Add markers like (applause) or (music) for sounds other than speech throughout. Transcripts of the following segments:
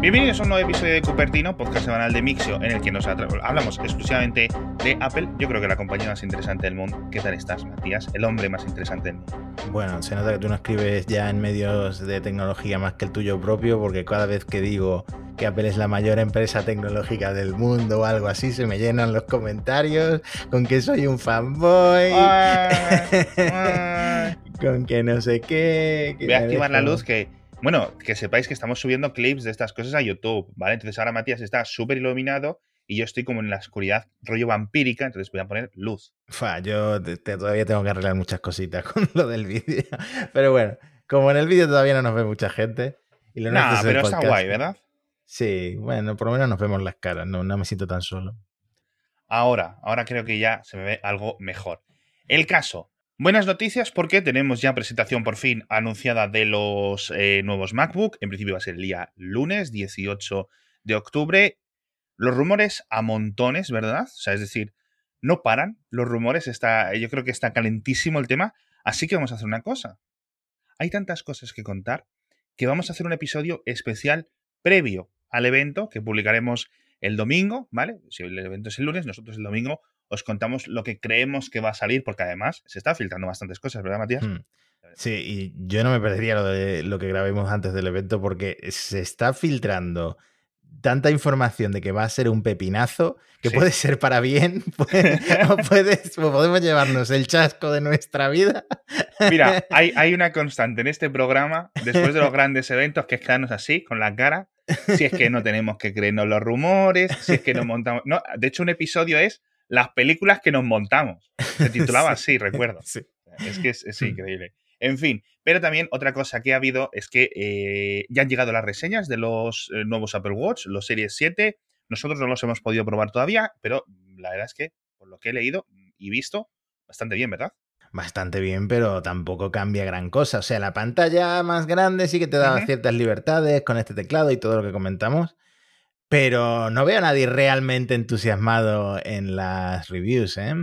Bienvenidos a un nuevo episodio de Cupertino, podcast semanal de Mixio, en el que nos hablamos exclusivamente de Apple. Yo creo que la compañía más interesante del mundo. ¿Qué tal estás, Matías? El hombre más interesante del mundo. Bueno, se nota que tú no escribes ya en medios de tecnología más que el tuyo propio, porque cada vez que digo que Apple es la mayor empresa tecnológica del mundo o algo así, se me llenan los comentarios con que soy un fanboy, (laughs) con que no sé qué. Voy a activar la luz que bueno, que sepáis que estamos subiendo clips de estas cosas a YouTube, ¿vale? Entonces ahora Matías está súper iluminado y yo estoy como en la oscuridad, rollo vampírica, entonces voy a poner luz. yo todavía tengo que arreglar muchas cositas (laughs) con lo del vídeo. Pero bueno, como en el vídeo todavía no nos ve mucha gente. Y lo pero está guay, ¿verdad? Sí, bueno, por lo menos nos vemos las caras, no, no me siento tan solo. Ahora, ahora creo que ya se me ve algo mejor. El caso, Buenas noticias porque tenemos ya presentación por fin anunciada de los eh, nuevos MacBook. En principio va a ser el día lunes 18 de octubre. Los rumores a montones, ¿verdad? O sea, es decir, no paran. Los rumores está, yo creo que está calentísimo el tema. Así que vamos a hacer una cosa. Hay tantas cosas que contar que vamos a hacer un episodio especial previo al evento que publicaremos el domingo, ¿vale? Si el evento es el lunes, nosotros el domingo os contamos lo que creemos que va a salir, porque además se está filtrando bastantes cosas, ¿verdad, Matías? Hmm. Sí, y yo no me perdería lo de lo que grabemos antes del evento porque se está filtrando tanta información de que va a ser un pepinazo que puede ser para bien (laughs) (laughs) o, podemos llevarnos el chasco de nuestra vida. Mira, (laughs) hay, hay, una constante en este programa, después de los grandes eventos, que es quedarnos así, con la cara, si es que no tenemos que creernos los rumores, si es que nos montamos... No, de hecho, un episodio es las películas que nos montamos. Se (laughs) titulaba así, recuerdo. (laughs) Es que es, increíble. En fin, pero también otra cosa que ha habido es que eh, ya han llegado las reseñas de los eh, nuevos Apple Watch, los Series 7. Nosotros no los hemos podido probar todavía, pero la verdad es que, por lo que he leído y visto, bastante bien, ¿verdad? Bastante bien, pero tampoco cambia gran cosa. O sea, la pantalla más grande sí que te da ciertas libertades con este teclado y todo lo que comentamos. Pero no veo a nadie realmente entusiasmado en las reviews, ¿eh?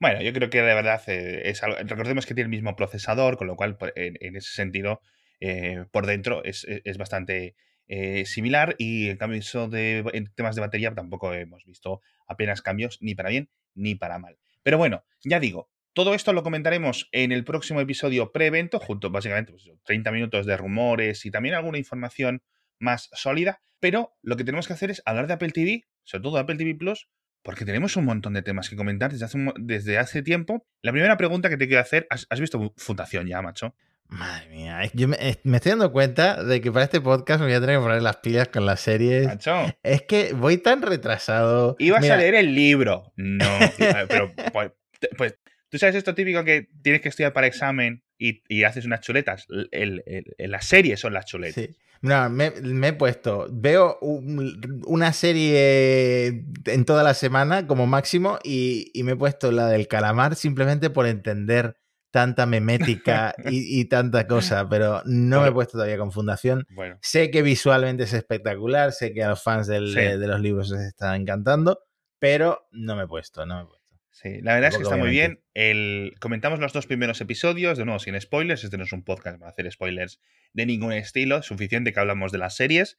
Bueno, yo creo que de verdad eh, es algo, recordemos que tiene el mismo procesador, con lo cual pues, en, ese sentido eh, por dentro es, bastante eh, similar y en cambio de, en temas de batería tampoco hemos visto apenas cambios ni para bien ni para mal. Pero bueno, ya digo, todo esto lo comentaremos en el próximo episodio pre-evento, junto básicamente pues, 30 minutos de rumores y también alguna información más sólida, pero lo que tenemos que hacer es hablar de Apple TV, sobre todo de Apple TV Plus, porque tenemos un montón de temas que comentar desde hace, desde hace tiempo. La primera pregunta que te quiero hacer, ¿has, visto Fundación ya, macho? Madre mía, yo me, estoy dando cuenta de que para este podcast me voy a tener que poner las pilas con las series. Macho. Es que voy tan retrasado. Ibas a leer el libro. No, (laughs) pero pues, pues, tú sabes esto típico que tienes que estudiar para examen y, haces unas chuletas. El, las series son las chuletas. Sí. No, me, he puesto, veo una serie en toda la semana como máximo y, me he puesto la del calamar simplemente por entender tanta memética y, tanta cosa, pero no me he puesto todavía con Fundación. Sé que visualmente es espectacular, sé que a los fans de, de, los libros les está encantando, pero no me he puesto, no me he puesto. Sí, la verdad es que está muy bien. El, comentamos los dos primeros episodios, de nuevo, sin spoilers. Este no es un podcast para hacer spoilers de ningún estilo. Suficiente que hablamos de las series.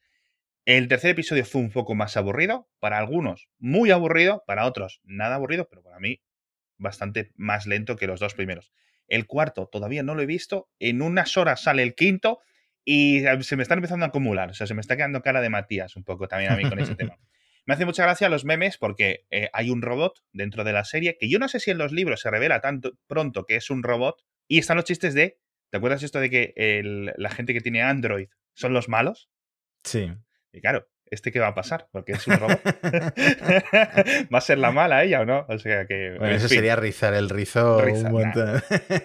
El tercer episodio fue un poco más aburrido. Para algunos, muy aburrido. Para otros, nada aburrido. Pero para mí, bastante más lento que los dos primeros. El cuarto todavía no lo he visto. En unas horas sale el quinto. Y se me están empezando a acumular. O sea, se me está quedando cara de Matías un poco también a mí con ese (laughs) tema. Me hace mucha gracia los memes porque eh, hay un robot dentro de la serie que yo no sé si en los libros se revela tanto pronto que es un robot y están los chistes de, ¿te acuerdas esto de que la gente que tiene Android son los malos? Sí. Y claro, ¿este qué va a pasar? Porque es un robot. (laughs) (laughs) ¿Va a ser la mala ella o no? O sea que. Bueno, eso sería rizar el rizo un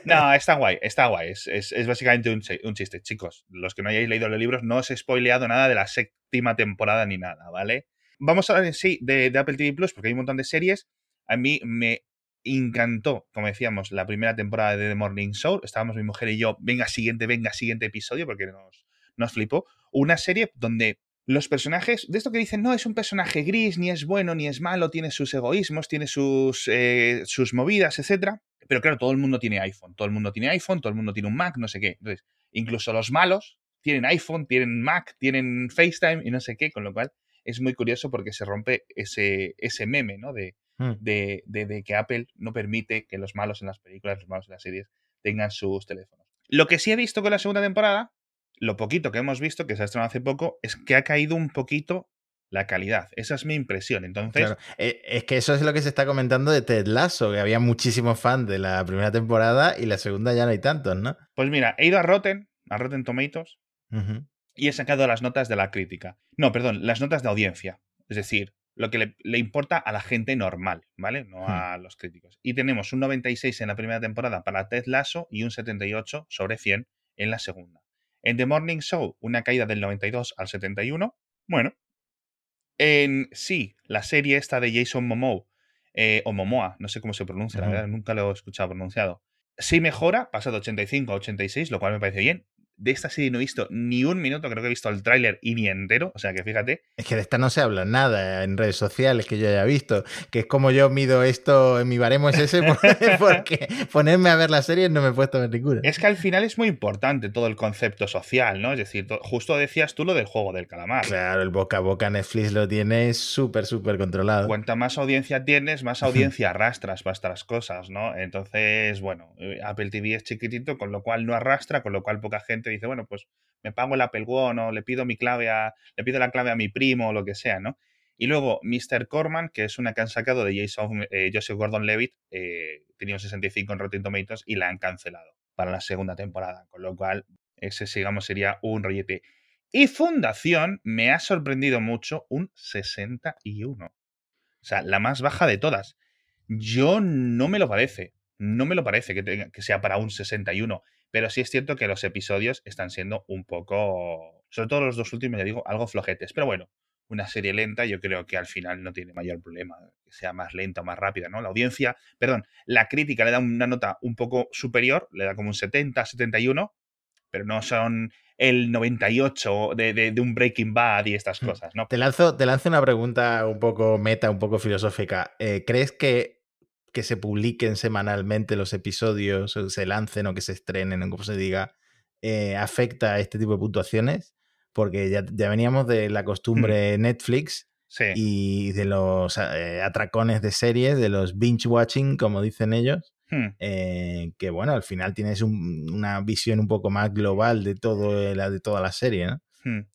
no, (laughs) está guay, está guay. Es, es, básicamente un, un, chiste. Chicos, los que no hayáis leído los libros, no os he spoileado nada de la séptima temporada ni nada, ¿vale? Vamos a hablar de, Apple TV Plus, porque hay un montón de series. A mí me encantó, como decíamos, la primera temporada de The Morning Show. Estábamos mi mujer y yo, venga, siguiente, venga, siguiente episodio, porque nos, nos flipó. Una serie donde los personajes, de esto que dicen, no es un personaje gris, ni es bueno, ni es malo, tiene sus egoísmos, tiene sus, eh, sus movidas, etc. Pero claro, todo el mundo tiene iPhone, todo el mundo tiene iPhone, todo el mundo tiene un Mac, no sé qué. Entonces, incluso los malos tienen iPhone, tienen Mac, tienen FaceTime y no sé qué, con lo cual es muy curioso porque se rompe ese, ese meme, ¿no? De, Hmm. de, de- de que Apple no permite que los malos en las películas, los malos en las series, tengan sus teléfonos. Lo que sí he visto con la segunda temporada, lo poquito que hemos visto, que se ha estrenado hace poco, es que ha caído un poquito la calidad. Esa es mi impresión. Entonces, Claro. Eh, Es que eso es lo que se está comentando de Ted Lasso, que había muchísimos fans de la primera temporada y la segunda ya no hay tantos, ¿no? pues mira, he ido a Rotten, a Rotten Tomatoes. Y he sacado las notas de la crítica. No, perdón, las notas de audiencia. Es decir, lo que le, le importa a la gente normal, ¿vale? No a los críticos. Y tenemos un 96 en la primera temporada para Ted Lasso y un 78 sobre 100 en la segunda. En The Morning Show, una caída del 92 al 71. Bueno. En sí, la serie esta de Jason Momoa, eh, o Momoa, no sé cómo se pronuncia, la verdad, nunca lo he escuchado pronunciado. Sí mejora, pasa de 85 a 86, lo cual me parece bien. De esta serie no he visto ni un minuto, creo que he visto el tráiler y ni entero, o sea que fíjate. Es que de esta no se habla nada en redes sociales que yo haya visto, que es como yo mido esto en mi baremo es ese, (laughs) por- porque ponerme a ver las series no me he puesto a ver ninguna. Es que al final es muy importante todo el concepto social, ¿no? Es decir, to- justo decías tú lo del juego del calamar. Claro, el boca a boca Netflix lo tiene súper, súper controlado. Cuanta más audiencia tienes, más (laughs) audiencia arrastras para estas cosas, ¿no? Entonces, bueno, eh, Apple TV es chiquitito, con lo cual no arrastra, con lo cual poca gente dice, bueno, pues me pago el Apple One o le pido mi clave a, le pido la clave a mi primo o lo que sea, ¿no? Y luego Mr. Corman, que es una que han sacado de Jason, eh, Joseph Gordon-Levitt, eh, tenía un 65 en Rotten Tomatoes y la han cancelado para la segunda temporada, con lo cual ese, digamos, sería un rollete. Y Fundación me ha sorprendido mucho un 61. O sea, la más baja de todas. Yo no me lo parece. No me lo parece que, tenga- que sea para un 61. Pero sí es cierto que los episodios están siendo un poco. Sobre todo los dos últimos, ya digo, algo flojetes. Pero bueno, una serie lenta, yo creo que al final no tiene mayor problema que sea más lenta o más rápida, ¿no? La audiencia, perdón, la crítica le da una nota un poco superior, le da como un 70, 71, pero no son el 98 de, de- de un Breaking Bad y estas Hmm. cosas, ¿no? Te lanzo, te lanzo una pregunta un poco meta, un poco filosófica. Eh, ¿Crees que que se publiquen semanalmente los episodios, o se lancen o que se estrenen, o como se diga, eh, afecta a este tipo de puntuaciones? Porque ya, ya veníamos de la costumbre Netflix Sí. y de los eh, atracones de series, de los binge watching, como dicen ellos, Hmm. eh, que bueno, al final tienes un- una visión un poco más global de, todo, la, de toda la serie, ¿no? Hmm.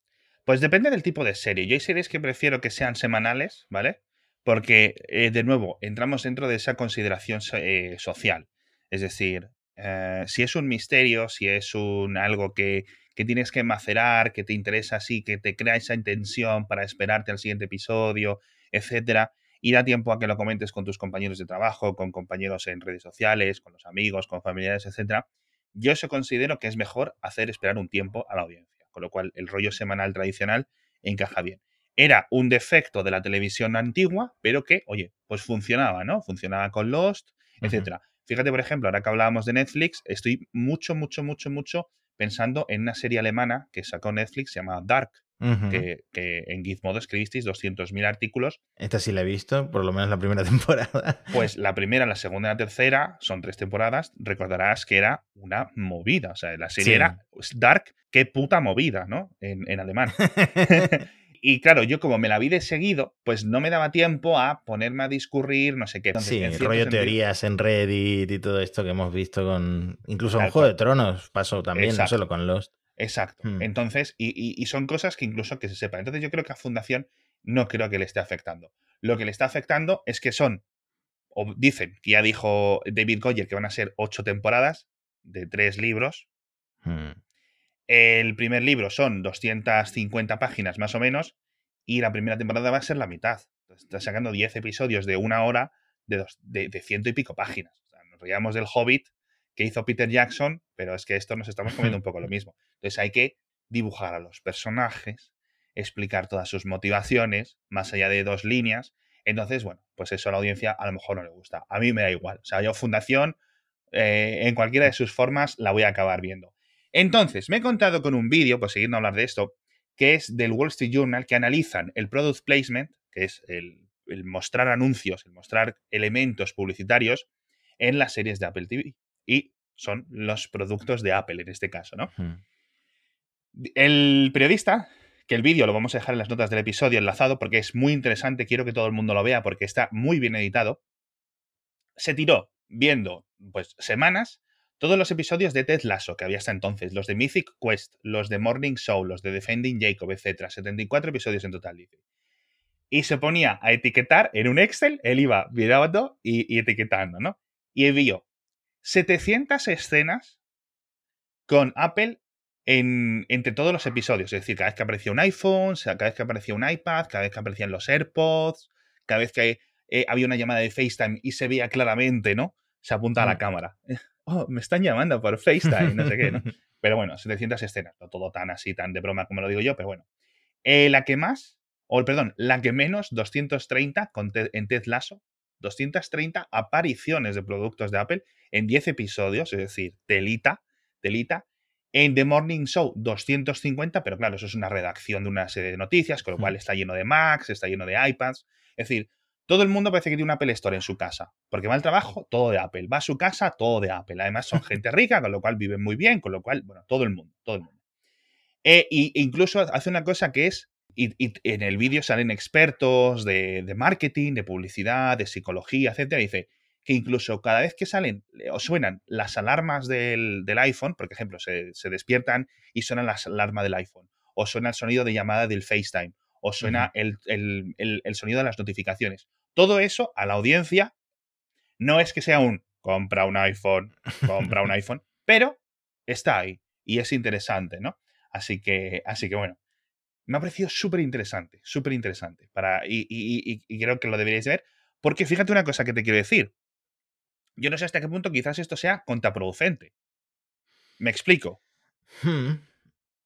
Pues depende del tipo de serie. Yo hay series que prefiero que sean semanales, ¿vale? Porque, eh, de nuevo, entramos dentro de esa consideración eh, social. Es decir, eh, si es un misterio, si es un algo que, que tienes que macerar, que te interesa así, que te crea esa intención para esperarte al siguiente episodio, etcétera, y da tiempo a que lo comentes con tus compañeros de trabajo, con compañeros en redes sociales, con los amigos, con familiares, etcétera, yo eso considero que es mejor hacer esperar un tiempo a la audiencia. Con lo cual, el rollo semanal tradicional encaja bien. Era un defecto de la televisión antigua, pero que, oye, pues funcionaba, ¿no? Funcionaba con Lost, etcétera. Fíjate, por ejemplo, ahora que hablábamos de Netflix, estoy mucho, mucho, mucho, mucho pensando en una serie alemana que sacó Netflix, se llama Dark, Ujú. que, que en Gizmodo escribisteis 200.000 artículos. Esta sí la he visto, por lo menos la primera (laughs) temporada. Pues la primera, la segunda y la tercera, son tres temporadas, recordarás que era una movida. O sea, la serie Sí. era Dark, qué puta movida, ¿no? En, en alemán. (laughs) Y claro, yo como me la vi de seguido, pues no me daba tiempo a ponerme a discurrir, no sé qué. Entonces, sí, en rollo sentido- teorías en Reddit y todo esto que hemos visto con. Incluso con Juego de Tronos pasó también, Exacto. no solo con Lost. Exacto. Hmm. Entonces, y, y- y son cosas que incluso que se sepa. Entonces, yo creo que a Fundación no creo que le esté afectando. Lo que le está afectando es que son, o dicen, que ya dijo David Goyer que van a ser ocho temporadas de tres libros. Hmm. El primer libro son 250 páginas más o menos y la primera temporada va a ser la mitad. Está sacando 10 episodios de una hora de, dos- de, de ciento y pico páginas. O sea, nos reíamos del Hobbit que hizo Peter Jackson, pero es que esto nos estamos comiendo un poco lo mismo. Entonces hay que dibujar a los personajes, explicar todas sus motivaciones, más allá de dos líneas. Entonces, bueno, pues eso a la audiencia a lo mejor no le gusta. A mí me da igual. O sea, yo Fundación, eh, en cualquiera de sus formas, la voy a acabar viendo. Entonces, me he contado con un vídeo, pues siguiendo a hablar de esto, que es del Wall Street Journal, que analizan el product placement, que es el, el mostrar anuncios, el mostrar elementos publicitarios en las series de Apple TV. Y son los productos de Apple en este caso, ¿no? El periodista, que el vídeo lo vamos a dejar en las notas del episodio enlazado porque es muy interesante, quiero que todo el mundo lo vea porque está muy bien editado, se tiró viendo pues semanas todos los episodios de Ted Lasso que había hasta entonces, los de Mythic Quest, los de Morning Show, los de Defending Jacob, etc. 74 episodios en total, dice. Y se ponía a etiquetar en un Excel, él iba mirando y, y etiquetando, ¿no? Y vio 700 escenas con Apple en, entre todos los episodios. Es decir, cada vez que aparecía un iPhone, cada vez que aparecía un iPad, cada vez que aparecían los AirPods, cada vez que eh, había una llamada de FaceTime y se veía claramente, ¿no? Se apunta a la cámara. Oh, me están llamando por FaceTime, no sé qué, ¿no? (laughs) Pero bueno, 700 escenas, no todo tan así, tan de broma como lo digo yo, pero bueno. Eh, la que más, o perdón, la que menos, 230 en Ted Lasso, 230 apariciones de productos de Apple en 10 episodios, es decir, telita, telita. En The Morning Show, 250, pero claro, eso es una redacción de una serie de noticias, con lo cual está lleno de Macs, está lleno de iPads. Es decir, todo el mundo parece que tiene un Apple Store en su casa, porque va al trabajo, todo de Apple, va a su casa, todo de Apple. Además son (laughs) gente rica, con lo cual viven muy bien, con lo cual, bueno, todo el mundo, todo el mundo. E, incluso hace una cosa que es, y, en el vídeo salen expertos de, marketing, de publicidad, de psicología, etcétera, dice que incluso cada vez que salen o suenan las alarmas del, iPhone, por ejemplo, se, se despiertan y suenan las alarmas del iPhone, o suena el sonido de llamada del FaceTime, o suena el, sonido de las notificaciones. Todo eso a la audiencia no es que sea un compra un iPhone, compra un (laughs) iPhone, pero está ahí y es interesante, ¿no? Así que, así que bueno, me ha parecido súper interesante, súper interesante. Para, y, creo que lo deberíais ver, porque fíjate una cosa que te quiero decir. Yo no sé hasta qué punto quizás esto sea contraproducente. Me explico. Hmm.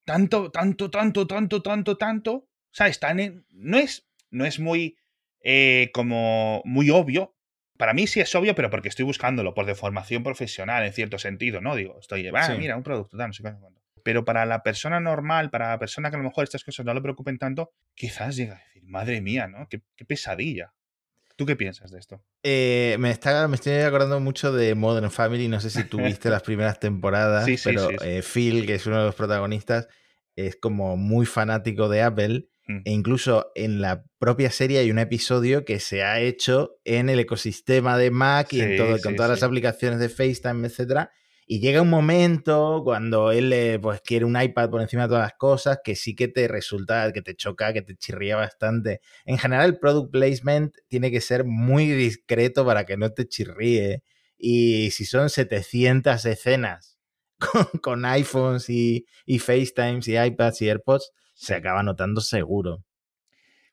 Tanto, tanto, tanto, tanto, tanto, tanto, o sea, están en, no, es, no es muy eh, como muy obvio. Para mí sí es obvio, pero porque estoy buscándolo por deformación profesional, en cierto sentido, ¿no? Digo, estoy, ah, mira, un producto, no sé cuándo. Pero para la persona normal, para la persona que a lo mejor estas cosas no le preocupen tanto, quizás llega a decir, madre mía, ¿no? Qué, pesadilla. ¿Tú qué piensas de esto? Eh, me, está, me estoy acordando mucho de Modern Family. No sé si tú viste las primeras temporadas, (laughs) sí, sí, pero eh, Phil, que es uno de los protagonistas, es como muy fanático de Apple. E incluso en la propia serie hay un episodio que se ha hecho en el ecosistema de Mac y en todo, con todas las aplicaciones de FaceTime, etcétera. Y llega un momento cuando él pues, quiere un iPad por encima de todas las cosas que sí que te resulta, que te choca, que te chirría bastante. En general, el product placement tiene que ser muy discreto para que no te chirríe. Y si son 700 escenas (laughs) con, iPhones y, y FaceTimes y iPads y AirPods, se acaba notando seguro.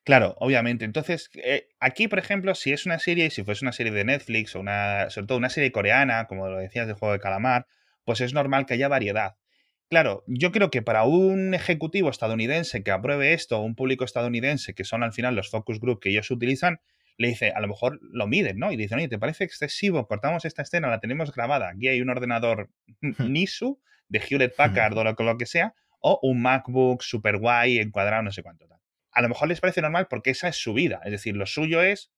Claro, obviamente. Entonces, eh, aquí, por ejemplo, si es una serie, si fuese una serie de Netflix o una, sobre todo una serie coreana, como lo decías del juego de calamar, pues es normal que haya variedad. Claro, yo creo que para un ejecutivo estadounidense que apruebe esto, o un público estadounidense, que son al final los focus group que ellos utilizan, le dice, a lo mejor lo miden, ¿no? Y dicen, oye, ¿te parece excesivo? Cortamos esta escena, la tenemos grabada. Aquí hay un ordenador (laughs) NISU de Hewlett Packard o lo que sea, o un MacBook super guay, encuadrado, no sé cuánto tal. A lo mejor les parece normal porque esa es su vida. Es decir, lo suyo es.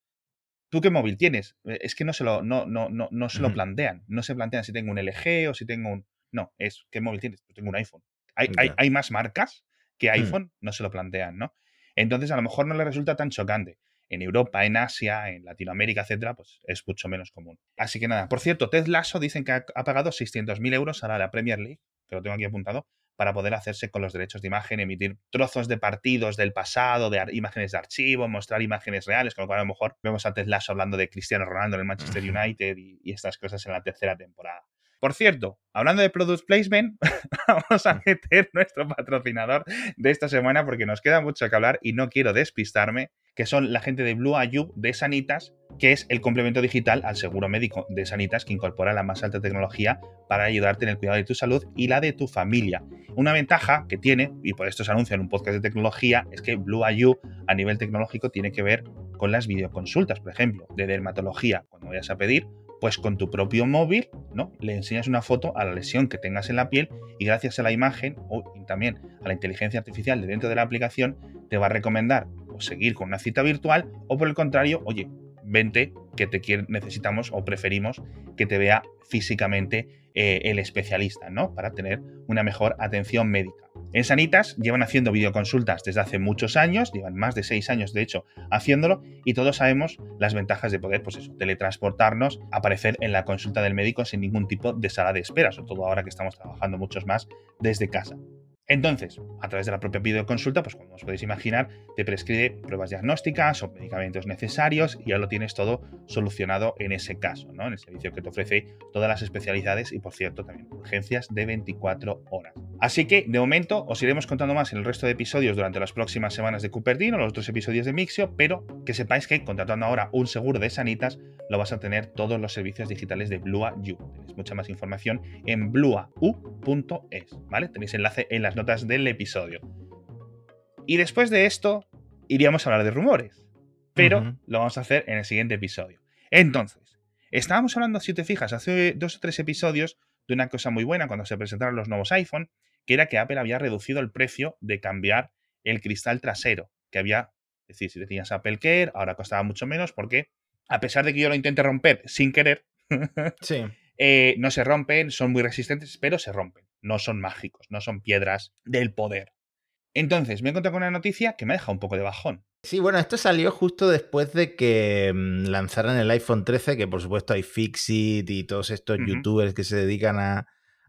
¿Tú qué móvil tienes? Eh, es que no se lo, no, no, no, no se lo plantean. No se plantean si tengo un LG o si tengo un. No, es ¿qué móvil tienes? Pues tengo un iPhone. Hay, hay, hay más marcas que hmm. iPhone, no se lo plantean, ¿no? Entonces, a lo mejor no le resulta tan chocante. En Europa, en Asia, en Latinoamérica, etcétera, pues es mucho menos común. Así que nada, por cierto, Ted Lasso dicen que ha, ha pagado 600.000 euros a la Premier League, que lo tengo aquí apuntado, para poder hacerse con los derechos de imagen, emitir trozos de partidos del pasado, de imágenes de archivo, mostrar imágenes reales, con lo cual a lo mejor vemos a Ted hablando de Cristiano Ronaldo en el Manchester United y, estas cosas en la tercera temporada. Por cierto, hablando de Product Placement, (laughs) vamos a meter nuestro patrocinador de esta semana porque nos queda mucho que hablar y no quiero despistarme, que son la gente de Blue Ayub de Sanitas, que es el complemento digital al seguro médico de Sanitas que incorpora la más alta tecnología para ayudarte en el cuidado de tu salud y la de tu familia. Una ventaja que tiene, y por esto se anuncia en un podcast de tecnología, es que Blue IU a nivel tecnológico tiene que ver con las videoconsultas, por ejemplo, de dermatología. Cuando vayas a pedir pues con tu propio móvil, ¿no? Le enseñas una foto a la lesión que tengas en la piel y gracias a la imagen o también a la inteligencia artificial de dentro de la aplicación te va a recomendar o seguir con una cita virtual o por el contrario, oye, vente que te necesitamos o preferimos que te vea físicamente eh, el especialista, ¿no? Para tener una mejor atención médica. En Sanitas llevan haciendo videoconsultas desde hace muchos años, llevan más de seis años de hecho haciéndolo, y todos sabemos las ventajas de poder, pues eso, teletransportarnos, aparecer en la consulta del médico sin ningún tipo de sala de espera, sobre todo ahora que estamos trabajando muchos más desde casa. Entonces, a través de la propia videoconsulta, pues como os podéis imaginar, te prescribe pruebas diagnósticas o medicamentos necesarios y ya lo tienes todo solucionado en ese caso, ¿no? En el servicio que te ofrece todas las especialidades y, por cierto, también urgencias de 24 horas. Así que, de momento, os iremos contando más en el resto de episodios durante las próximas semanas de Cupertino los otros episodios de Mixio, pero que sepáis que contratando ahora un seguro de Sanitas, lo vas a tener todos los servicios digitales de Blua. Tenéis mucha más información en bluau.es, ¿vale? Tenéis enlace en las notas del episodio. Y después de esto, iríamos a hablar de rumores, pero lo vamos a hacer en el siguiente episodio. Entonces, estábamos hablando, si te fijas, hace dos o tres episodios de una cosa muy buena cuando se presentaron los nuevos iPhone, que era que Apple había reducido el precio de cambiar el cristal trasero, que había, es decir, si tenías Apple Care, ahora costaba mucho menos porque, a pesar de que yo lo intente romper sin querer, (laughs) sí. Eh, no se rompen, son muy resistentes, pero se rompen. No son mágicos, no son piedras del poder. Entonces, me he encontrado con una noticia que me ha dejado un poco de bajón. Sí, bueno, esto salió justo después de que mm, lanzaran el iPhone 13, que por supuesto hay Fixit y todos estos youtubers que se dedican a,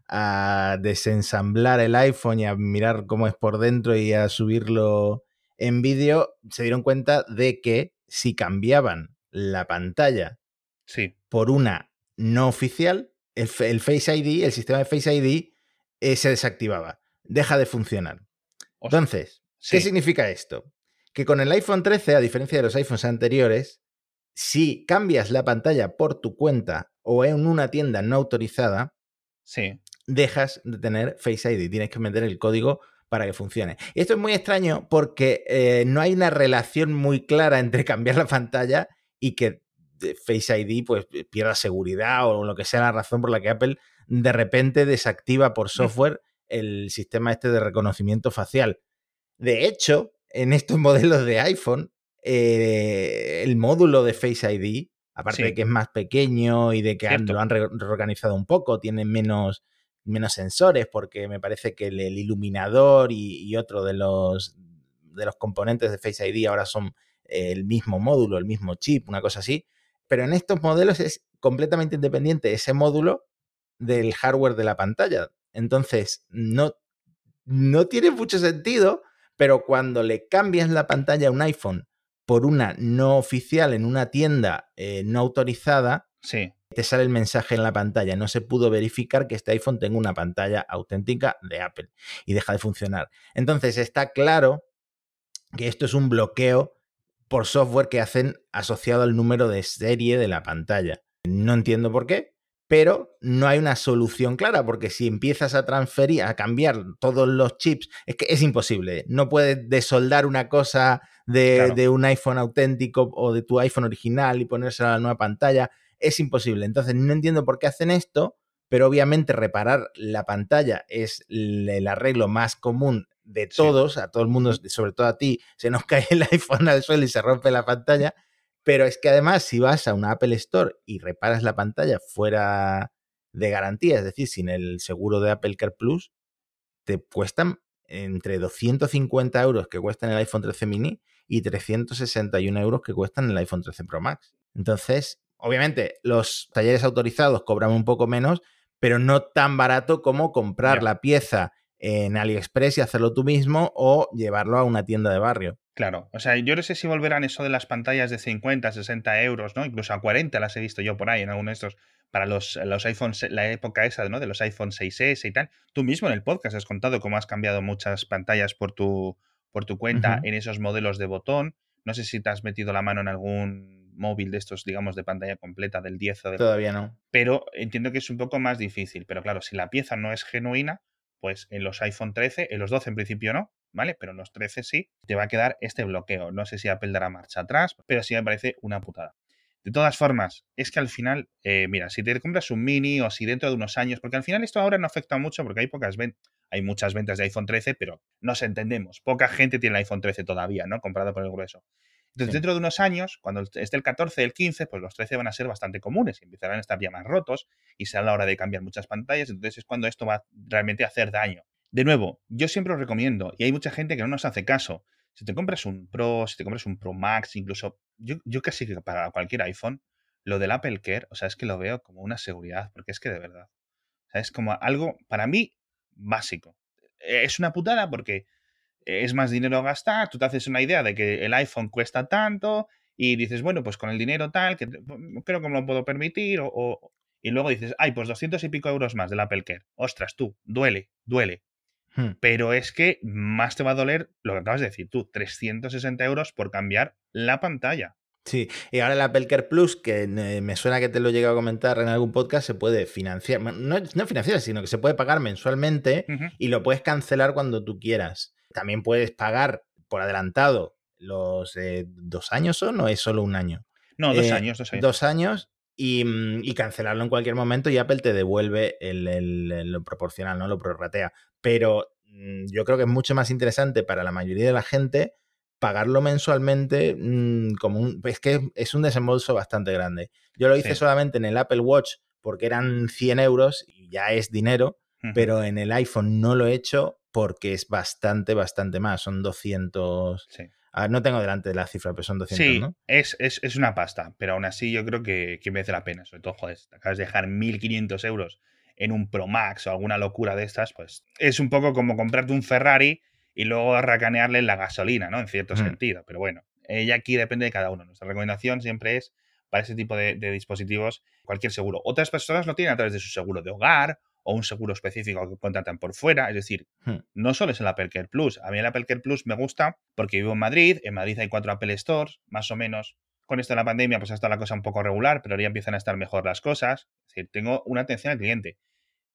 a desensamblar el iPhone y a mirar cómo es por dentro y a subirlo en vídeo, se dieron cuenta de que si cambiaban la pantalla sí. por una no oficial, el, Face ID, el sistema de Face ID, eh, se desactivaba, deja de funcionar. Entonces, ¿qué significa esto? Que con el iPhone 13, a diferencia de los iPhones anteriores, si cambias la pantalla por tu cuenta o en una tienda no autorizada, sí. dejas de tener Face ID. Tienes que meter el código para que funcione. Y esto es muy extraño porque eh, no hay una relación muy clara entre (laughs) cambiar la pantalla y que Face ID pues pierda seguridad o lo que sea la razón por la que Apple de repente desactiva por software el sistema este de reconocimiento facial. De hecho, en estos (laughs) modelos de iPhone, eh, el módulo de Face ID, aparte de que es más pequeño y de que lo han reorganizado un poco, tiene menos, menos sensores, porque me parece que el, iluminador y, y, otro de los, de los componentes de Face ID ahora son el mismo módulo, el mismo chip, una cosa así. Pero en estos modelos es completamente independiente ese módulo del hardware de la pantalla. Entonces, no, no tiene mucho sentido, pero cuando le cambias la pantalla a un iPhone por una no oficial en una tienda eh, no autorizada, sí. te sale el mensaje en la pantalla. No se pudo verificar que este iPhone tenga una pantalla auténtica de Apple y deja de funcionar. Entonces está claro que esto es un bloqueo por software que hacen asociado al número de serie de la pantalla. No entiendo por qué, pero no hay una solución clara, porque si empiezas a transferir, a cambiar todos los chips, es que es imposible. No puedes desoldar una cosa de, un iPhone auténtico o de tu iPhone original y ponerse a la nueva pantalla. Es imposible. Entonces, no entiendo por qué hacen esto, pero obviamente reparar la pantalla es el arreglo más común de todos, a todo el mundo, sobre todo a ti, se nos (laughs) cae el iPhone al suelo y se rompe la pantalla. Pero es que además, si vas a una Apple Store y reparas la pantalla fuera de garantía, es decir, sin el seguro de Apple Care Plus, te cuestan entre 250 euros que cuesta en el iPhone 13 mini y 361 euros que cuestan el iPhone 13 Pro Max. Entonces, obviamente, los talleres autorizados cobran un poco menos, pero no tan barato como comprar la pieza en AliExpress y hacerlo tú mismo o llevarlo a una tienda de barrio. Claro, o sea, yo no sé si volverán eso de las pantallas de 50, 60 euros, ¿no? Incluso a 40 las he visto yo por ahí en alguno de estos, para los, los iPhones, la época esa, ¿no? De los iPhone 6S y tal. Tú mismo en el podcast has contado cómo has cambiado muchas pantallas por tu, por tu cuenta en esos modelos de botón. No sé si te has metido la mano en algún móvil de estos, digamos, de pantalla completa del 10 o del... Todavía no. Pero entiendo que es un poco más difícil. Pero claro, si la pieza no es genuina, pues en los iPhone 13, en los 12 en principio no, ¿vale? Pero en los 13 sí, te va a quedar este bloqueo. No sé si Apple dará marcha atrás, pero sí me parece una putada. De todas formas, es que al final, eh, mira, si te compras un mini o si dentro de unos años, porque al final esto ahora no afecta mucho porque hay pocas ventas, hay muchas ventas de iPhone 13, pero nos entendemos, poca gente tiene el iPhone 13 todavía, ¿no? Comprado por el grueso. Entonces, dentro de unos años, cuando esté el 14 el 15, pues los 13 van a ser bastante comunes y empezarán a estar ya más rotos y será la hora de cambiar muchas pantallas. Entonces es cuando esto va realmente a hacer daño. De nuevo, yo siempre os recomiendo, y hay mucha gente que no nos hace caso, si te compras un Pro, si te compras un Pro Max, incluso yo, yo casi que para cualquier iPhone, lo del Apple Care, o sea, es que lo veo como una seguridad, porque es que de verdad, o sea, es como algo, para mí, básico. Es una putada porque es más dinero a gastar, tú te haces una idea de que el iPhone cuesta tanto y dices, bueno, pues con el dinero tal, que creo que me lo puedo permitir, o, y luego dices, ay, pues 200 y pico euros más del Apple Care. Ostras, tú, duele, duele. Hmm. Pero es que más te va a doler lo que acabas de decir tú, 360 euros por cambiar la pantalla. Sí, y ahora el Apple Care Plus, que me suena que te lo he llegado a comentar en algún podcast, se puede financiar, no, no financiar, sino que se puede pagar mensualmente y lo puedes cancelar cuando tú quieras. También puedes pagar por adelantado los eh, dos años o no es solo un año. No, dos eh, años, dos años. Dos años mm, y, cancelarlo en cualquier momento y Apple te devuelve lo proporcional, ¿no? Lo prorratea. Pero mm, yo creo que es mucho más interesante para la mayoría de la gente pagarlo mensualmente mm, como un... Es que es un desembolso bastante grande. Yo lo hice solamente en el Apple Watch porque eran 100 euros y ya es dinero, pero en el iPhone no lo he hecho porque es bastante, bastante más. Son 200. no tengo delante de la cifra, pero son 200, sí, ¿no? Es, es, una pasta, pero aún así yo creo que, que merece la pena. Sobre todo, joder, te acabas de dejar 1.500 euros en un Pro Max o alguna locura de estas, pues es un poco como comprarte un Ferrari y luego racanearle la gasolina, ¿no? En cierto mm. sentido. Pero bueno, ya aquí depende de cada uno. Nuestra recomendación siempre es para ese tipo de, de dispositivos cualquier seguro. Otras personas lo tienen a través de su seguro de hogar o un seguro específico que contratan por fuera. Es decir, hmm. no solo es el Apple Care Plus. A mí el Apple Care Plus me gusta porque vivo en Madrid. En Madrid hay cuatro Apple Stores, más o menos. Con esto de la pandemia, pues ha estado la cosa un poco regular, pero ya empiezan a estar mejor las cosas. Es decir, tengo una atención al cliente.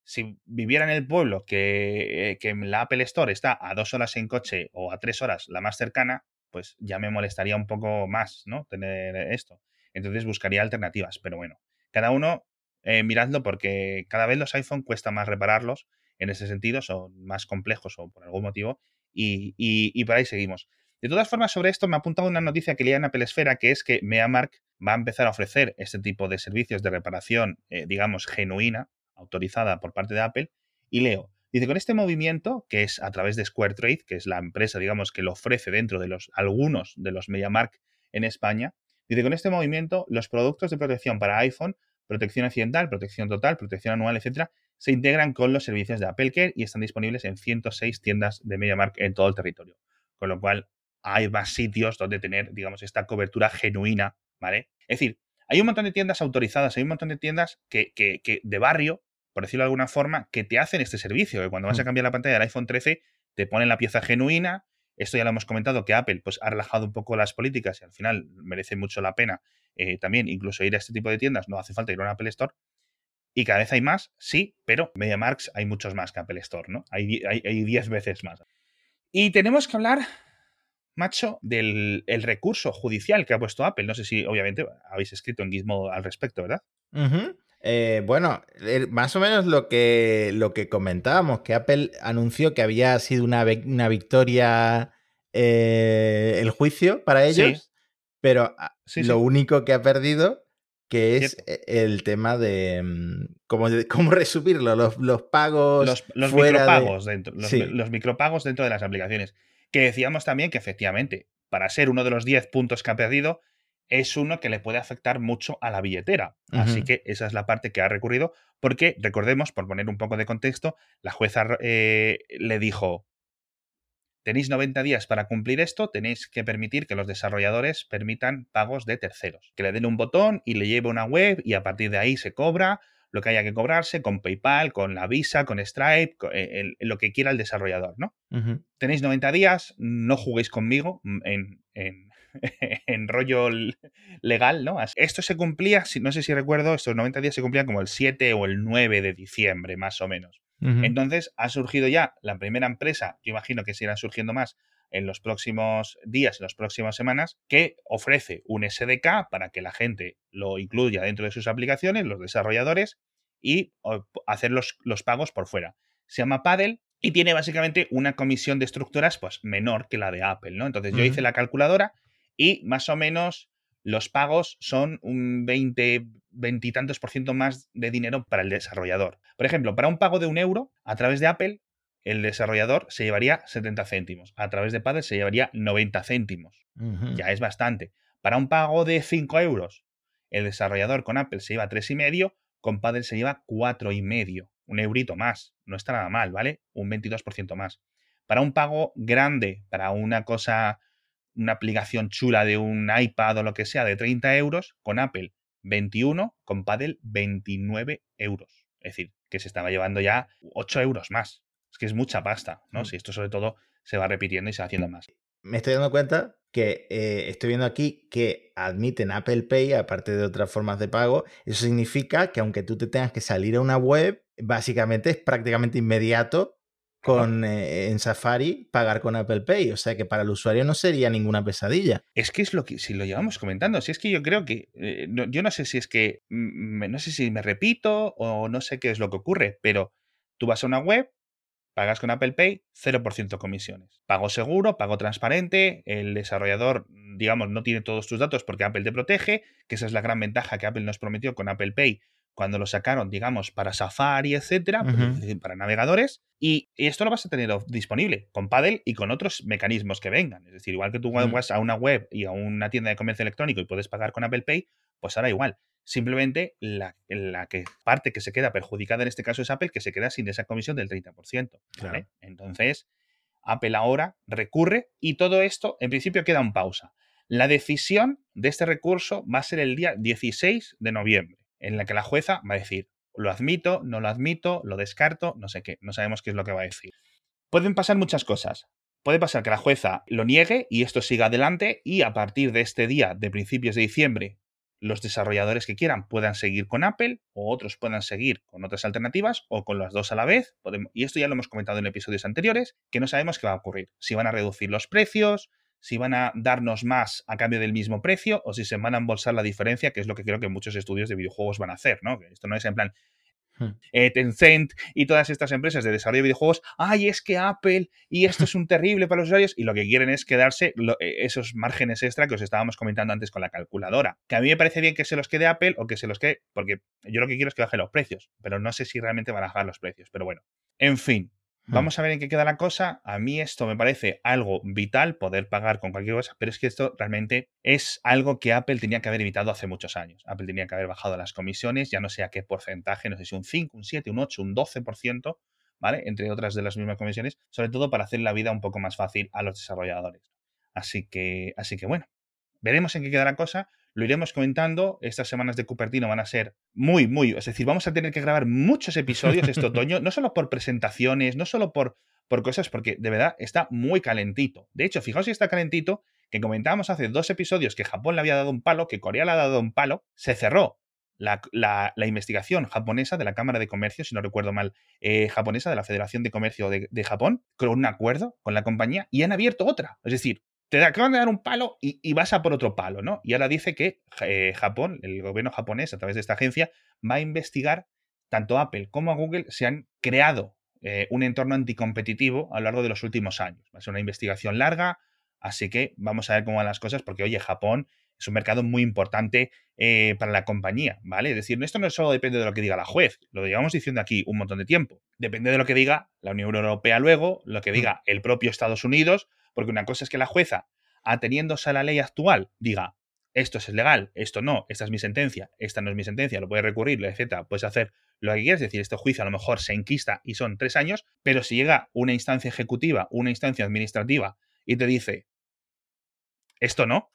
Si viviera en el pueblo que, que la Apple Store está a dos horas en coche o a tres horas la más cercana, pues ya me molestaría un poco más, ¿no? Tener esto. Entonces buscaría alternativas, pero bueno, cada uno eh, miradlo porque cada vez los iPhone cuesta más repararlos en ese sentido, son más complejos o por algún motivo, y, por ahí seguimos. De todas formas, sobre esto me ha apuntado una noticia que leía en Apple Esfera, que es que MediaMark va a empezar a ofrecer este tipo de servicios de reparación, eh, digamos, genuina, autorizada por parte de Apple, y leo, dice, con este movimiento, que es a través de Square Trade, que es la empresa, digamos, que lo ofrece dentro de los, algunos de los MediaMark en España, dice, con este movimiento, los productos de protección para iPhone protección accidental, protección total, protección anual, etcétera, se integran con los servicios de Apple Care y están disponibles en 106 tiendas de MediaMark en todo el territorio. Con lo cual, hay más sitios donde tener, digamos, esta cobertura genuina, ¿vale? Es decir, hay un montón de tiendas autorizadas, hay un montón de tiendas que, que, de barrio, por decirlo de alguna forma, que te hacen este servicio, que cuando vas a mm. cambiar la pantalla del iPhone 13, te ponen la pieza genuina. Esto ya lo hemos comentado, que Apple pues, ha relajado un poco las políticas y al final merece mucho la pena eh, también incluso ir a este tipo de tiendas, no hace falta ir a un Apple Store. Y cada vez hay más, sí, pero MediaMarks hay muchos más que Apple Store, ¿no? Hay 10 veces más. Y tenemos que hablar, macho, del recurso judicial que ha puesto Apple. No sé si, obviamente, habéis escrito en Gizmo al respecto, ¿verdad? Eh, bueno, más o menos lo que, lo que comentábamos, que Apple anunció que había sido una, una victoria eh, el juicio para ellos. Pero ah, lo único que ha perdido, que es e, el tema de mm, cómo, cómo (laughs) resumirlo, los, los pagos. Los, los micropagos dentro. Los, micropagos dentro de las aplicaciones. Que decíamos también que efectivamente, para ser uno de los 10 puntos que ha perdido, es uno que le puede afectar mucho a la billetera. Así que esa es la parte que ha recurrido, porque recordemos, por poner un poco de contexto, la jueza eh, le dijo, Tenéis 90 días para cumplir esto, tenéis que permitir que los desarrolladores permitan pagos de terceros. Que le den un botón y le lleve una web y a partir de ahí se cobra lo que haya que cobrarse con PayPal, con la Visa, con Stripe, eh, lo que quiera el desarrollador, ¿no? Tenéis 90 días, no juguéis conmigo en, en, (laughs) rollo legal, ¿no? Esto se cumplía, no sé si recuerdo, estos 90 días se cumplían como el 7 o el 9 de diciembre, más o menos. Entonces ha surgido ya la primera empresa, yo imagino que se irán surgiendo más en los próximos días, en las próximas semanas, que ofrece un SDK para que la gente lo incluya dentro de sus aplicaciones, los desarrolladores, y hacer los, los pagos por fuera. Se llama Paddle y tiene básicamente una comisión de estructuras pues menor que la de Apple, ¿no? Entonces yo hice la calculadora y más o menos los pagos son un 20, veintitantos por ciento más de dinero para el desarrollador. Por ejemplo, para un pago de un euro a través de Apple, el desarrollador se llevaría 70 céntimos. A través de Paddle se llevaría 90 céntimos. Ya es bastante. Para un pago de 5 euros, el desarrollador con Apple se lleva 3,5, con Paddle se lleva 4,5. Un eurito más. No está nada mal, ¿vale? Un 22% más. Para un pago grande, para una cosa, una aplicación chula de un iPad o lo que sea de 30 euros, con Apple 21, con Paddle 29 euros. Es decir, que se estaba llevando ya 8 euros más. Es que es mucha pasta, ¿no? Mm. Si esto sobre todo se va repitiendo y se va haciendo más. Me estoy dando cuenta que eh, estoy viendo aquí que admiten Apple Pay aparte de otras formas de pago. Eso significa que aunque tú te tengas que salir a una web, básicamente es prácticamente inmediato con, eh, en Safari pagar con Apple Pay. O sea que para el usuario no sería ninguna pesadilla. Es que es lo que, si lo llevamos comentando, si es que yo creo que, eh, yo no sé si es que, no sé si me repito o no sé qué es lo que ocurre, pero tú vas a una web, Pagas con Apple Pay, 0% comisiones. Pago seguro, pago transparente, el desarrollador, digamos, no tiene todos tus datos porque Apple te protege, que esa es la gran ventaja que Apple nos prometió con Apple Pay cuando lo sacaron, digamos, para Safari, etcétera, para navegadores. Y esto lo vas a tener disponible con Paddle y con otros mecanismos que vengan. Es decir, igual que tú vas a una web y a una tienda de comercio electrónico y puedes pagar con Apple Pay, pues ahora igual. Simplemente la, que, parte que se queda perjudicada en este caso es Apple, que se queda sin esa comisión del 30%. Entonces, Apple ahora recurre y todo esto en principio queda en pausa. La decisión de este recurso va a ser el día 16 de noviembre, en la que la jueza va a decir, lo admito, no lo admito, lo descarto, no sé qué, no sabemos qué es lo que va a decir. Pueden pasar muchas cosas. Puede pasar que la jueza lo niegue y esto siga adelante y a partir de este día de principios de diciembre los desarrolladores que quieran puedan seguir con Apple o otros puedan seguir con otras alternativas o con las dos a la vez. y esto ya lo hemos comentado en episodios anteriores, que no sabemos qué va a ocurrir. Si van a reducir los precios, si van a darnos más a cambio del mismo precio o si se van a embolsar la diferencia, que es lo que creo que muchos estudios de videojuegos van a hacer, ¿no? Esto no es en plan, Hmm. Eh, Tencent y todas estas empresas de desarrollo de videojuegos, ay, es que Apple y esto es un terrible para los usuarios y lo que quieren es quedarse eh, esos márgenes extra que os estábamos comentando antes con la calculadora. Que a mí me parece bien que se los quede Apple o que se los quede, porque yo lo que quiero es que baje los precios, pero no sé si realmente van a bajar los precios, pero bueno. En fin. Vamos a ver en qué queda la cosa. A mí esto me parece algo vital, poder pagar con cualquier cosa, pero es que esto realmente es algo que Apple tenía que haber evitado hace muchos años. Apple tenía que haber bajado las comisiones, ya no sé a qué porcentaje, no sé si un 5, un 7, un 8, un 12%, ¿vale? Entre otras de las mismas comisiones, sobre todo para hacer la vida un poco más fácil a los desarrolladores. Así que, así que bueno, veremos en qué queda la cosa. Lo iremos comentando. Estas semanas de Cupertino van a ser muy, muy. Es decir, vamos a tener que grabar muchos episodios este otoño, no solo por presentaciones, no solo por, por cosas, porque de verdad está muy calentito. De hecho, fijaos si está calentito, que comentábamos hace dos episodios que Japón le había dado un palo, que Corea le ha dado un palo, se cerró la, investigación japonesa de la Cámara de Comercio, si no recuerdo mal, eh, japonesa, de la Federación de Comercio de, de, Japón, con un acuerdo con la compañía y han abierto otra. Es decir, te acaban de dar un palo y, vas a por otro palo, ¿no? Y ahora dice que eh, Japón, el gobierno japonés, a través de esta agencia, va a investigar tanto Apple como Google se han creado eh, un entorno anticompetitivo a lo largo de los últimos años. Va a ser una investigación larga, así que vamos a ver cómo van las cosas, porque oye, Japón es un mercado muy importante eh, para la compañía, ¿vale? Es decir, esto no solo depende de lo que diga la juez, lo llevamos diciendo aquí un montón de tiempo. Depende de lo que diga la Unión Europea luego, lo que diga el propio Estados Unidos, porque una cosa es que la jueza, ateniéndose a la ley actual, diga, esto es legal, esto no, esta es mi sentencia, esta no es mi sentencia, lo puedes recurrir, etcétera, puedes hacer lo que quieras, es decir, este juicio a lo mejor se enquista y son tres años, pero si llega una instancia ejecutiva, una instancia administrativa y te dice, esto no,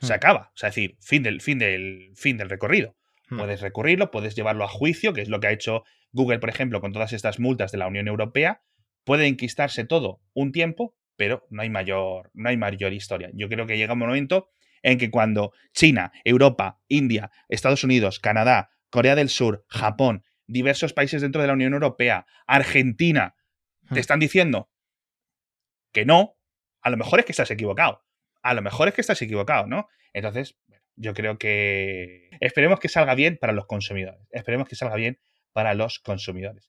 se hmm. acaba, o sea, es decir, fin del, fin del, fin del recorrido. Hmm. Puedes recurrirlo, puedes llevarlo a juicio, que es lo que ha hecho Google, por ejemplo, con todas estas multas de la Unión Europea. Puede enquistarse todo un tiempo, pero no hay mayor, no hay mayor historia. Yo creo que llega un momento en que cuando China, Europa, India, Estados Unidos, Canadá, Corea del Sur, Japón, diversos países dentro de la Unión Europea, Argentina, te hmm. están diciendo que no, a lo mejor es que estás equivocado. A lo mejor es que estás equivocado, ¿no? Entonces, yo creo que esperemos que salga bien para los consumidores. Esperemos que salga bien para los consumidores.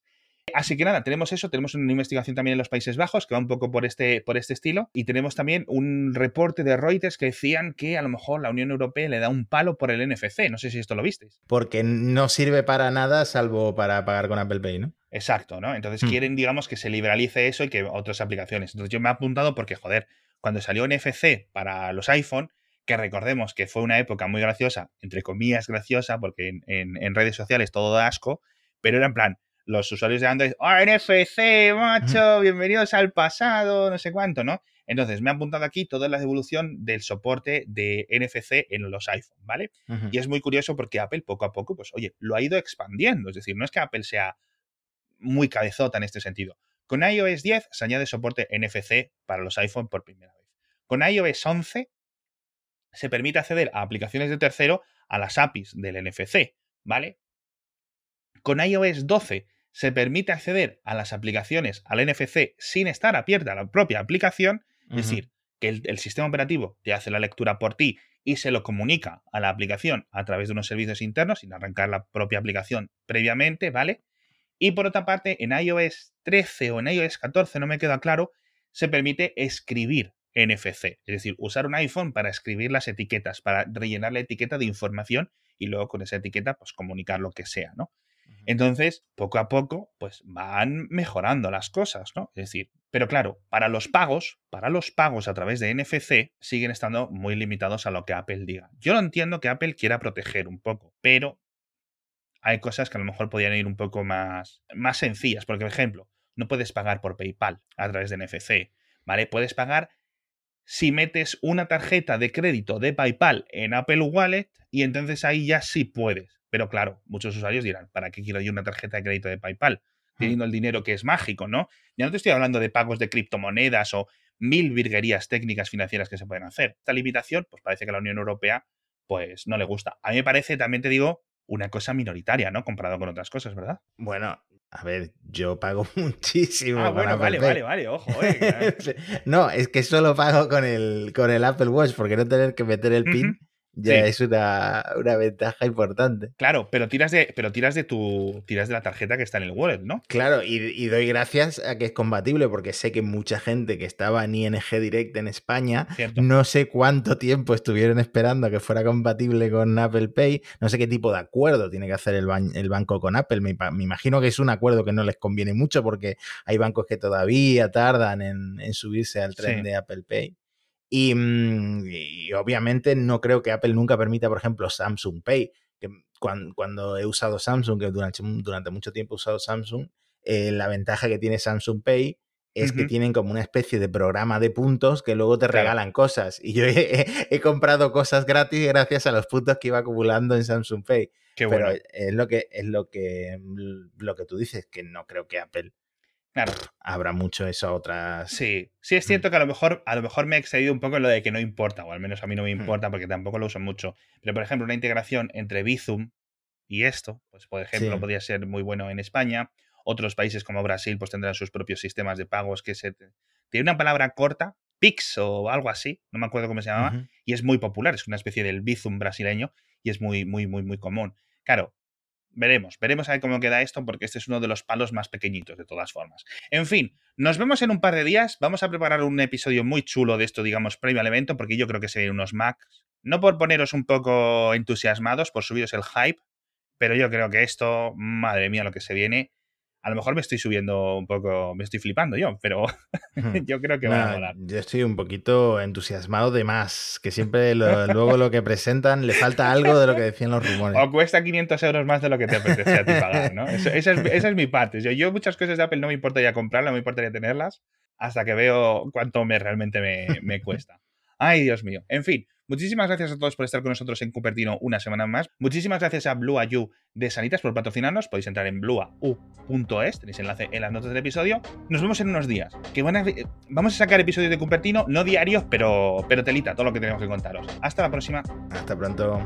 Así que nada, tenemos eso, tenemos una investigación también en los Países Bajos que va un poco por este, por este estilo y tenemos también un reporte de Reuters que decían que a lo mejor la Unión Europea le da un palo por el NFC. No sé si esto lo visteis. Porque no sirve para nada salvo para pagar con Apple Pay, ¿no? Exacto, ¿no? Entonces hmm. quieren, digamos, que se liberalice eso y que otras aplicaciones. Entonces yo me he apuntado porque, joder, cuando salió NFC para los iPhone, que recordemos que fue una época muy graciosa, entre comillas graciosa, porque en, redes sociales todo da asco, pero era en plan, los usuarios de Android, ¡Oh, NFC, macho! Bienvenidos al pasado, no sé cuánto, ¿no? Entonces, me ha apuntado aquí toda la evolución del soporte de NFC en los iPhone, ¿vale? Y es muy curioso porque Apple poco a poco, pues, oye, lo ha ido expandiendo. Es decir, no es que Apple sea muy cabezota en este sentido. Con iOS 10 se añade soporte NFC para los iPhone por primera vez. Con iOS 11 se permite acceder a aplicaciones de tercero a las APIs del NFC, ¿vale? Con iOS 12 se permite acceder a las aplicaciones al NFC sin estar abierta la propia aplicación, es decir, que el, sistema operativo te hace la lectura por ti y se lo comunica a la aplicación a través de unos servicios internos sin arrancar la propia aplicación previamente, ¿vale? Y por otra parte, en iOS 13 o en iOS 14, no me queda claro, se permite escribir NFC, es decir, usar un iPhone para escribir las etiquetas, para rellenar la etiqueta de información y luego con esa etiqueta pues comunicar lo que sea, ¿no? Entonces, poco a poco, pues van mejorando las cosas, ¿no? Es decir, pero claro, para los pagos, para los pagos a través de NFC, siguen estando muy limitados a lo que Apple diga. Yo lo entiendo que Apple quiera proteger un poco, pero hay cosas que a lo mejor podrían ir un poco más, más sencillas. Porque, por ejemplo, no puedes pagar por PayPal a través de NFC, ¿vale? Puedes pagar si metes una tarjeta de crédito de PayPal en Apple Wallet y entonces ahí ya sí puedes. Pero claro, muchos usuarios dirán, ¿para qué quiero yo una tarjeta de crédito de PayPal? Hmm. Teniendo el dinero que es mágico, ¿no? Ya no te estoy hablando de pagos de criptomonedas o mil virguerías técnicas financieras que se pueden hacer. Esta limitación, pues parece que a la Unión Europea pues no le gusta. A mí me parece, también te digo, una cosa minoritaria, ¿no? Comparado con otras cosas, ¿verdad? Bueno, a ver, yo pago (laughs) muchísimo. Ah, bueno, vale, vale, vale, ojo. Eh, (laughs) no, es que solo pago con el, con el Apple Watch porque no tener que meter el PIN ya es una, ventaja importante. Claro, pero tiras de, pero tiras de tu. tiras de la tarjeta que está en el wallet, ¿no? Claro, y, doy gracias a que es compatible, porque sé que mucha gente que estaba en ING Direct en España, no sé cuánto tiempo estuvieron esperando a que fuera compatible con Apple Pay. No sé qué tipo de acuerdo tiene que hacer el, el banco con Apple. Me, imagino que es un acuerdo que no les conviene mucho, porque hay bancos que todavía tardan en, subirse al tren de Apple Pay. Mm, y, obviamente no creo que Apple nunca permita, por ejemplo, Samsung Pay. Que cuando, he usado Samsung, que durante, durante, mucho tiempo he usado Samsung, eh, la ventaja que tiene Samsung Pay es que tienen como una especie de programa de puntos que luego te regalan cosas. Y yo (laughs) he, comprado cosas gratis gracias a los puntos que iba acumulando en Samsung Pay. Pero es lo que es lo que lo que tú dices, que no creo que Apple Claro. Habrá mucho eso a otras. Sí, sí es cierto que a lo mejor, a lo mejor me he excedido un poco en lo de que no importa, o al menos a mí no me importa porque tampoco lo uso mucho. Pero, por ejemplo, una integración entre Bizum y esto, pues por ejemplo, podría ser muy bueno en España. Otros países como Brasil, pues tendrán sus propios sistemas de pagos que se. Tiene una palabra corta, Pix o algo así, no me acuerdo cómo se llamaba, y es muy popular, es una especie del Bizum brasileño y es muy, muy, muy, muy común. Claro, Veremos, veremos a ver cómo queda esto, porque este es uno de los palos más pequeñitos, de todas formas. En fin, nos vemos en un par de días. Vamos a preparar un episodio muy chulo de esto, digamos, previo al evento, porque yo creo que se vienen unos Macs. No por poneros un poco entusiasmados, por subiros el hype, pero yo creo que esto, madre mía, lo que se viene, a lo mejor me estoy subiendo un poco, me estoy flipando yo, pero (laughs) yo creo que va a molar. Yo estoy un poquito entusiasmado de más, que siempre (laughs) luego lo que presentan le falta algo de lo que decían los rumores. O cuesta 500 euros más de lo que te apetece a ti pagar, ¿no? esa, es, mi parte. Yo, yo, muchas cosas de Apple no me importa ya comprarlas, no me importaría tenerlas, hasta que veo cuánto me realmente me, me cuesta. Ay, Dios mío. En fin, Muchísimas gracias a todos por estar con nosotros en Cupertino una semana más. Muchísimas gracias a Blue de Sanitas por patrocinarnos. Podéis entrar en bluau.es, tenéis enlace en las notas del episodio. Nos vemos en unos días. Que vamos a sacar episodios de Cupertino, no diarios, pero, pero telita, todo lo que tenemos que contaros. Hasta la próxima. Hasta pronto.